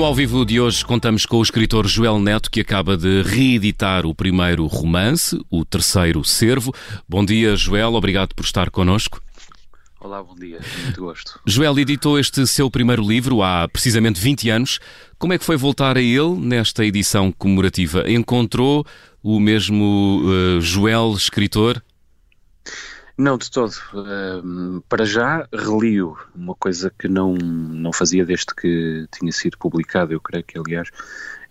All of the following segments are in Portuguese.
No ao vivo de hoje contamos com o escritor Joel Neto, que acaba de reeditar o primeiro romance, o terceiro Servo. Bom dia, Joel, obrigado por estar connosco. Olá, bom dia, muito gosto. Joel editou este seu primeiro livro há precisamente 20 anos. Como é que foi voltar a ele nesta edição comemorativa? Encontrou o mesmo uh, Joel escritor? Não, de todo. Para já, relio uma coisa que não, não fazia desde que tinha sido publicado. Eu creio que, aliás,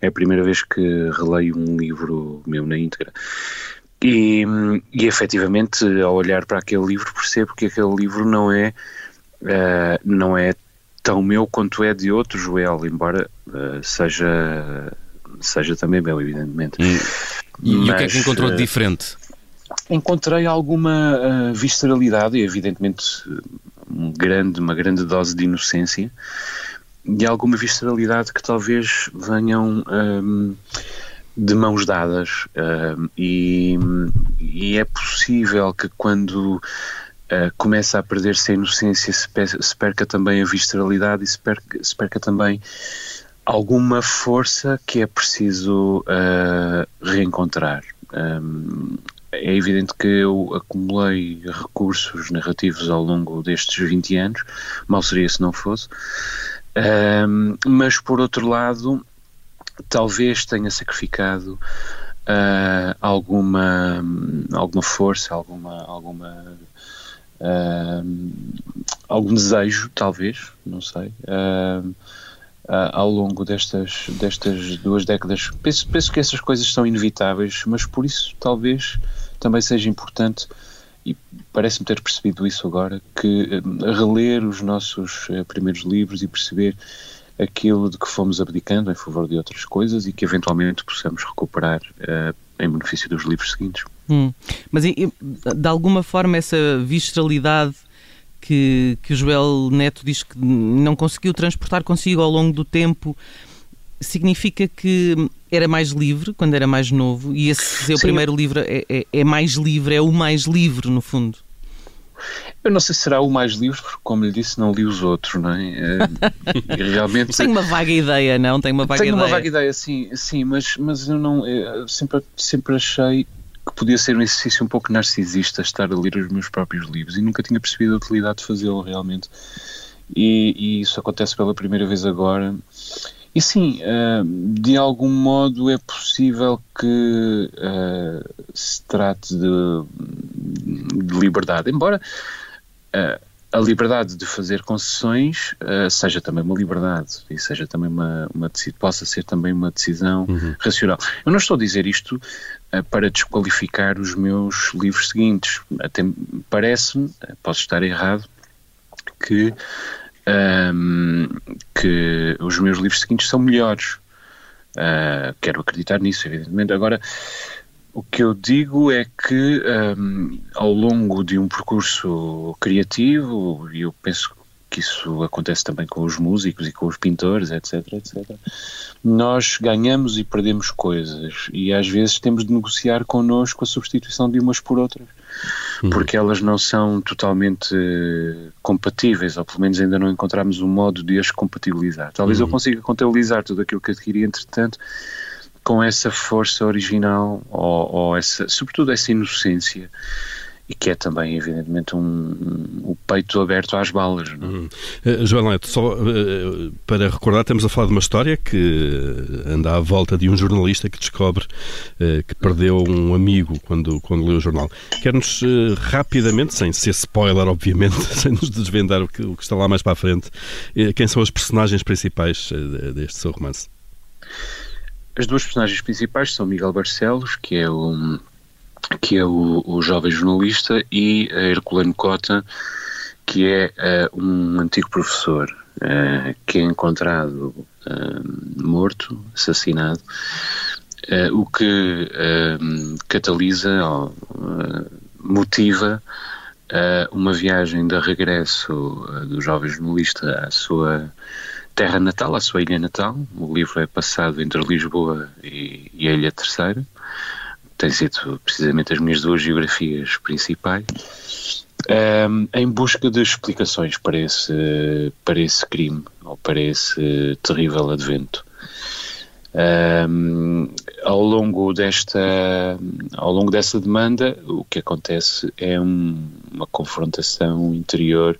é a primeira vez que releio um livro meu na íntegra. E, e efetivamente, ao olhar para aquele livro, percebo que aquele livro não é, uh, não é tão meu quanto é de outro Joel, embora uh, seja, seja também meu, evidentemente. Hum. E, Mas, e, o que é que encontrou de diferente? Encontrei alguma uh, visceralidade e, evidentemente, um grande, uma grande dose de inocência e alguma visceralidade que talvez venham um, de mãos dadas. Um, e, e, é possível que quando uh, começa a perder-se a inocência se, se, perca também a visceralidade e se perca, se perca também alguma força que é preciso uh, reencontrar. Um, é evidente que eu acumulei recursos narrativos ao longo destes 20 anos, mal seria se não fosse, um, mas por outro lado, talvez tenha sacrificado uh, alguma, alguma força, alguma, alguma uh, algum desejo, talvez, não sei. Uh, ao longo destas, destas duas décadas. Penso, penso que essas coisas são inevitáveis, mas por isso talvez também seja importante, e parece-me ter percebido isso agora, que uh, reler os nossos uh, primeiros livros e perceber aquilo de que fomos abdicando em favor de outras coisas e que eventualmente possamos recuperar uh, em benefício dos livros seguintes. Hum. Mas de alguma forma essa visceralidade que, que o Joel Neto diz que não conseguiu transportar consigo ao longo do tempo significa que era mais livre quando era mais novo e esse seu Sim. primeiro livro é, é, é, mais livre, é o mais livre no fundo. Eu não sei se será o mais livre, porque como lhe disse, não li os outros, não é? é realmente. Tenho uma vaga ideia, não? Tenho uma vaga Tenho ideia. uma vaga ideia, sim, sim mas, mas eu não. Eu sempre, sempre achei que podia ser um exercício um pouco narcisista estar a ler os meus próprios livros e nunca tinha percebido a utilidade de fazê-lo realmente. E, e, isso acontece pela primeira vez agora. E sim, uh, de algum modo é possível que uh, se trate de, de liberdade, embora uh, a liberdade de fazer concessões seja também uma liberdade e seja também uma, uma possa ser também uma decisão uhum. racional. Eu não estou a dizer isto para desqualificar os meus livros seguintes. Até parece-me, posso estar errado, que um, que os meus livros seguintes são melhores. Uh, quero acreditar nisso, evidentemente. Agora, o que eu digo é que um, ao longo de um percurso criativo, e eu penso que isso acontece também com os músicos e com os pintores, etc, etc. Nós ganhamos e perdemos coisas e às vezes temos de negociar connosco a substituição de umas por outras, uhum. porque elas não são totalmente compatíveis, ou pelo menos ainda não encontramos um modo de as compatibilizar. Talvez uhum. eu consiga contabilizar tudo aquilo que adquiri, entretanto, com essa força original ou, ou essa, sobretudo essa inocência e que é também, evidentemente, um, um, o peito aberto às balas. Não? Uhum. Uh, João Neto, só uh, para recordar, estamos a falar de uma história que anda à volta de um jornalista que descobre uh, que perdeu um amigo quando, quando leu o jornal. Quer-nos rapidamente, sem ser spoiler, obviamente, sem nos desvendar o que, o que está lá mais para a frente, quem são as personagens principais deste seu romance? As duas personagens principais são Miguel Barcelos, que é um que é o, o jovem jornalista, e Herculano Cota, que é uh, um antigo professor uh, que é encontrado uh, morto, assassinado, o que catalisa ou motiva uma viagem de regresso do jovem jornalista à sua terra natal, à sua ilha natal. O livro é passado entre Lisboa e, e a Ilha Terceira têm sido precisamente as minhas duas geografias principais. um, em busca de explicações para esse, para esse crime ou para esse terrível advento. Um, ao longo desta ao longo dessa demanda o que acontece é um, uma confrontação interior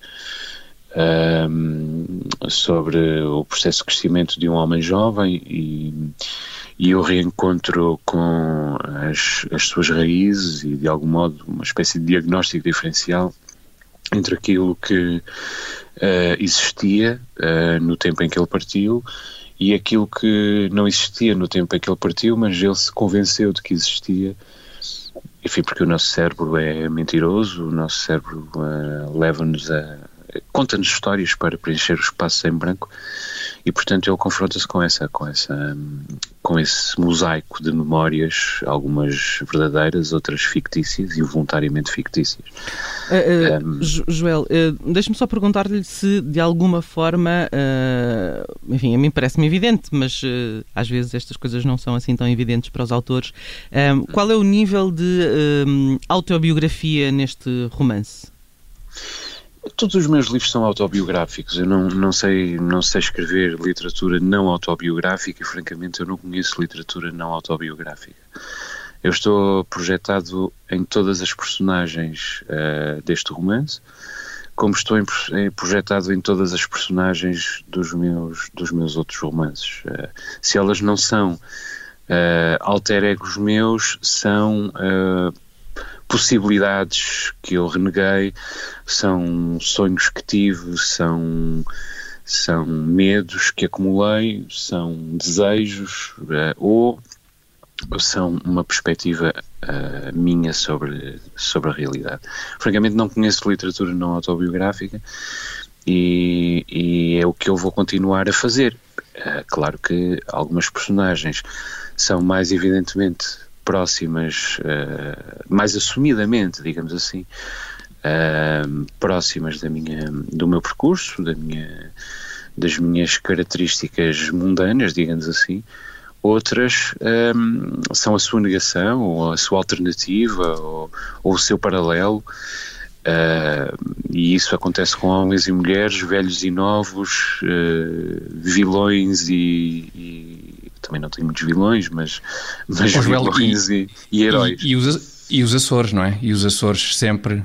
um, sobre o processo de crescimento de um homem jovem e, e o reencontro com as, as suas raízes e de algum modo uma espécie de diagnóstico diferencial entre aquilo que uh, existia uh, no tempo em que ele partiu e aquilo que não existia no tempo em que ele partiu, mas ele se convenceu de que existia. Enfim, porque o nosso cérebro é mentiroso, o nosso cérebro uh, leva-nos a, conta-nos histórias para preencher os espaços em branco e portanto ele confronta-se com essa com essa com esse mosaico de memórias algumas verdadeiras outras fictícias e voluntariamente fictícias. Uh, uh, um, Joel uh, deixe-me só perguntar-lhe se de alguma forma enfim a mim parece-me evidente mas às vezes estas coisas não são assim tão evidentes para os autores qual é o nível de autobiografia neste romance Todos os meus livros são autobiográficos. Eu não, não, sei, não sei escrever literatura não autobiográfica e, francamente, eu não conheço literatura não autobiográfica. Eu estou projetado em todas as personagens uh, deste romance, como estou em, projetado em todas as personagens dos meus, dos meus outros romances. Uh, se elas não são uh, alter egos meus, são possibilidades que eu reneguei, são sonhos que tive, são, são medos que acumulei, são desejos uh, ou são uma perspectiva uh, minha sobre, sobre a realidade. Francamente, não conheço literatura não autobiográfica e, e é o que eu vou continuar a fazer. Uh, claro que algumas personagens são mais evidentemente próximas, uh, mais assumidamente, digamos assim, uh, próximas da minha, do meu percurso, da minha, das minhas características mundanas, digamos assim. Outras um, eh, são a sua negação, ou a sua alternativa, ou, ou o seu paralelo. Uh, e isso acontece com homens e mulheres, velhos e novos, uh, vilões e, e, também não tenho muitos vilões, mas, mas vilões e, e, heróis. E, os, e os Açores, não é? E os Açores sempre.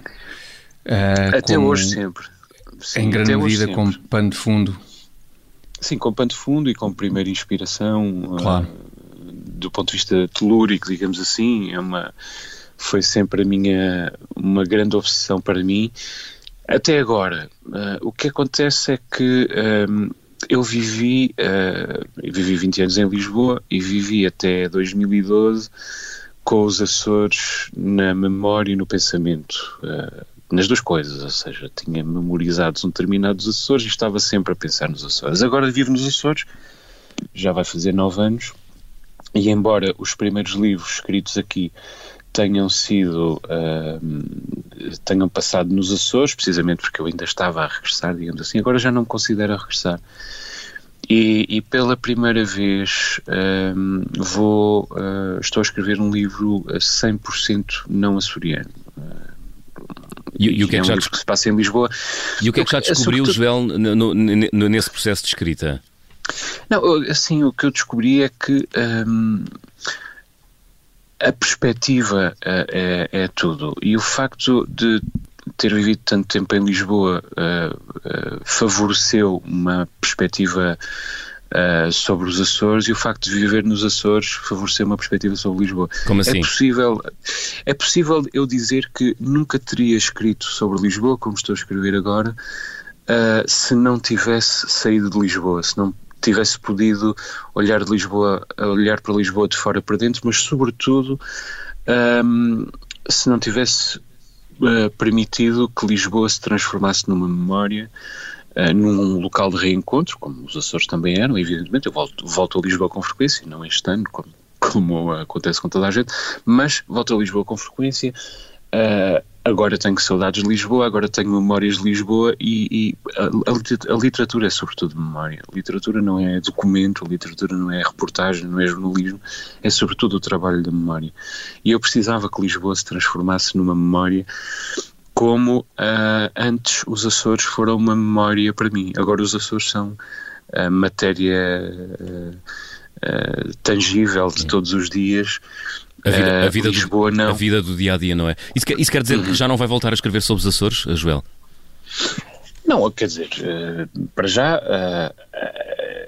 Uh, até como, hoje sempre. Sim, em grande medida com pano de fundo. Sim, com pano de fundo e com primeira inspiração. Claro. do ponto de vista telúrico, digamos assim, é uma foi sempre a minha uma grande obsessão para mim. Até agora, uh, o que acontece é que um, eu vivi, uh, vivi 20 anos em Lisboa e vivi até 2012 com os Açores na memória e no pensamento. Uh, nas duas coisas, ou seja, tinha memorizados um determinados Açores e estava sempre a pensar nos Açores. Agora vivo nos Açores, já vai fazer nove anos, e embora os primeiros livros escritos aqui tenham sido uh, tenham passado nos Açores, precisamente porque eu ainda estava a regressar, digamos assim, agora já não me considero a regressar. E, e pela primeira vez uh, vou, uh, estou a escrever um livro a 100% não açoriano. E, e, o que é, que, é um que se passa em Lisboa. E o que é que já descobriu, Joel, no, no, nesse processo de escrita? Não, assim, o que eu descobri é que um, a perspectiva é, é, é, tudo. E o facto de ter vivido tanto tempo em Lisboa uh, uh, favoreceu uma perspectiva uh, sobre os Açores e o facto de viver nos Açores favoreceu uma perspectiva sobre Lisboa. Como assim? É possível, é possível eu dizer que nunca teria escrito sobre Lisboa, como estou a escrever agora, se não tivesse saído de Lisboa, se não tivesse podido olhar de Lisboa, olhar para Lisboa de fora para dentro, mas sobretudo um, se não tivesse uh, permitido que Lisboa se transformasse numa memória, uh, num local de reencontro, como os Açores também eram, evidentemente. Eu volto, volto a Lisboa com frequência, não este ano, como, como acontece com toda a gente, mas volto a Lisboa com frequência. Uh, agora tenho saudades de Lisboa, agora tenho memórias de Lisboa e, e a, a, literatura é sobretudo memória. A literatura não é documento, a literatura não é reportagem, não é jornalismo, é sobretudo o trabalho da memória. E eu precisava que Lisboa se transformasse numa memória como uh, antes os Açores foram uma memória para mim. Agora os Açores são a matéria uh, tangível de todos os dias. A vida, a vida Lisboa, do, não. A vida do dia a dia, não é? Isso quer, isso quer dizer uhum. que já não vai voltar a escrever sobre os Açores, Joel? Não, quer dizer, para já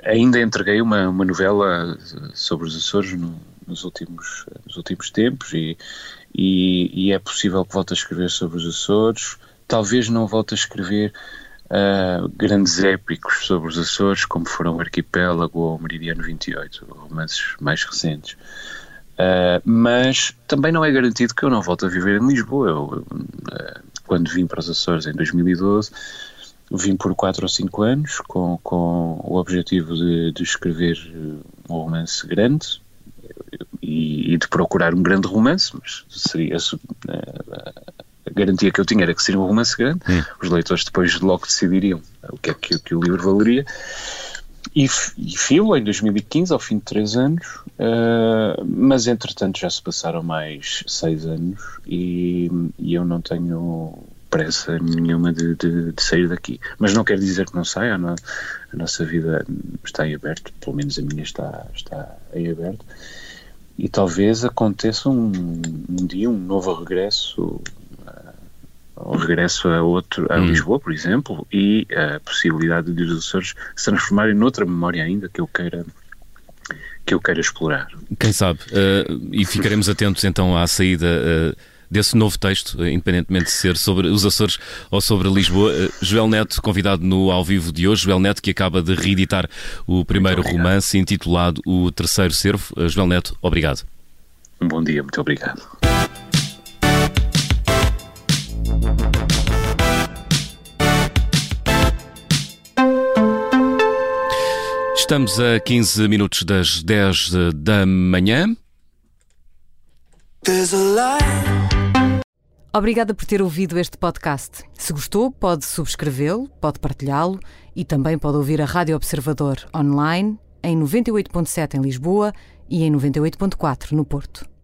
ainda entreguei uma, uma novela sobre os Açores no, nos, últimos, nos últimos tempos e, e, e, é possível que volte a escrever sobre os Açores. Talvez não volte a escrever uh, grandes épicos sobre os Açores, como foram o Arquipélago ou o Meridiano 28, romances mais recentes. Uh, mas também não é garantido que eu não volte a viver em Lisboa. Eu, uh, quando vim para os Açores em 2012, vim por 4 ou 5 anos com, com o objetivo de, de escrever um romance grande, e, e, de procurar um grande romance, mas seria a, garantia que eu tinha era que seria um romance grande. Hum. Os leitores depois logo decidiriam o que é que, que o livro valeria. E, e em 2015, ao fim de três anos, uh, mas entretanto já se passaram mais seis anos e, e eu não tenho pressa nenhuma de, de, de, sair daqui. Mas não quer dizer que não saia, a, no, a nossa vida está em aberto, pelo menos a minha está, está em aberto e talvez aconteça um, um dia um novo regresso uh, regresso a outro a hum. Lisboa por exemplo e a possibilidade de os Açores se transformarem noutra memória ainda que eu queira que eu queira explorar quem sabe uh, e ficaremos atentos então à saída uh desse novo texto, independentemente de ser sobre os Açores ou sobre Lisboa. Eh, Joel Neto, convidado no ao vivo de hoje. Joel Neto, que acaba de reeditar o primeiro romance intitulado O Terceiro Servo. Eh, Joel Neto, obrigado. Um bom dia, muito obrigado. Estamos a 15 minutos das 10 da manhã. Obrigada por ter ouvido este podcast. Se gostou, pode subscrevê-lo, pode partilhá-lo e também pode ouvir a Rádio Observador online em 98.7 em Lisboa e em 98.4 no Porto.